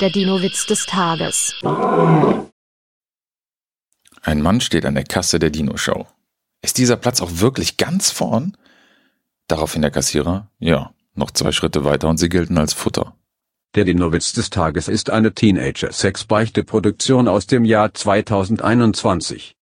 Der Dino-Witz des Tages. Ein Mann steht an der Kasse der Dino-Show. Ist dieser Platz auch wirklich ganz vorn? Daraufhin der Kassierer, ja, noch zwei Schritte weiter und sie gelten als Futter. Der Dino-Witz des Tages ist eine Teenager-Sex-Beichte-Produktion aus dem Jahr 2021.